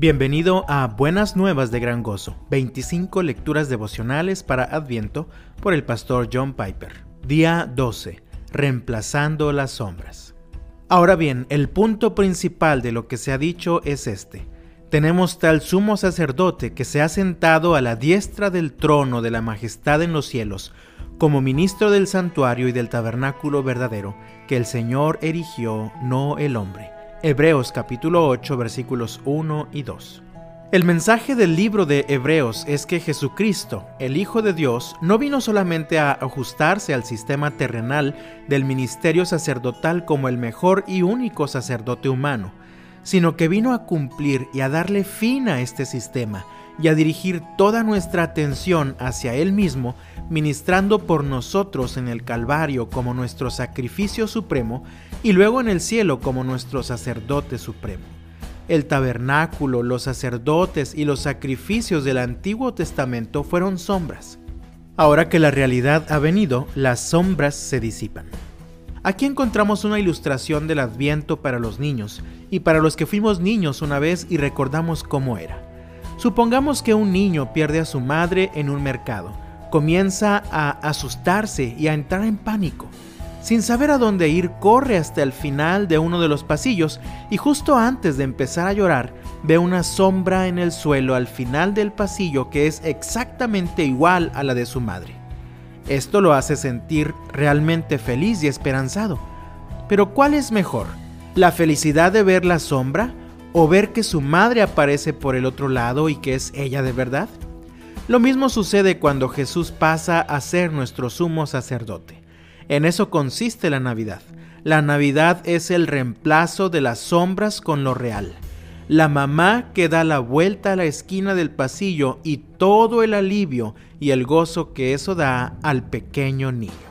Bienvenido a Buenas Nuevas de Gran Gozo, 25 lecturas devocionales para Adviento por el pastor John Piper. Día 12. Reemplazando las sombras. Ahora bien, el punto principal de lo que se ha dicho es este. Tenemos tal sumo sacerdote que se ha sentado a la diestra del trono de la majestad en los cielos, como ministro del santuario y del tabernáculo verdadero, que el Señor erigió, no el hombre Hebreos capítulo 8 versículos 1 y 2. El mensaje del libro de Hebreos es que Jesucristo, el Hijo de Dios, no vino solamente a ajustarse al sistema terrenal del ministerio sacerdotal como el mejor y único sacerdote humano, sino que vino a cumplir y a darle fin a este sistema y a dirigir toda nuestra atención hacia Él mismo, ministrando por nosotros en el Calvario como nuestro sacrificio supremo y luego en el cielo como nuestro sacerdote supremo. El tabernáculo, los sacerdotes y los sacrificios del Antiguo Testamento fueron sombras. Ahora que la realidad ha venido, las sombras se disipan. Aquí encontramos una ilustración del adviento para los niños y para los que fuimos niños una vez y recordamos cómo era. Supongamos que un niño pierde a su madre en un mercado, comienza a asustarse y a entrar en pánico. Sin saber a dónde ir, corre hasta el final de uno de los pasillos y justo antes de empezar a llorar, ve una sombra en el suelo al final del pasillo que es exactamente igual a la de su madre. Esto lo hace sentir realmente feliz y esperanzado. Pero ¿cuál es mejor? ¿La felicidad de ver la sombra o ver que su madre aparece por el otro lado y que es ella de verdad? Lo mismo sucede cuando Jesús pasa a ser nuestro sumo sacerdote. En eso consiste la Navidad. La Navidad es el reemplazo de las sombras con lo real. La mamá que da la vuelta a la esquina del pasillo y todo el alivio y el gozo que eso da al pequeño niño.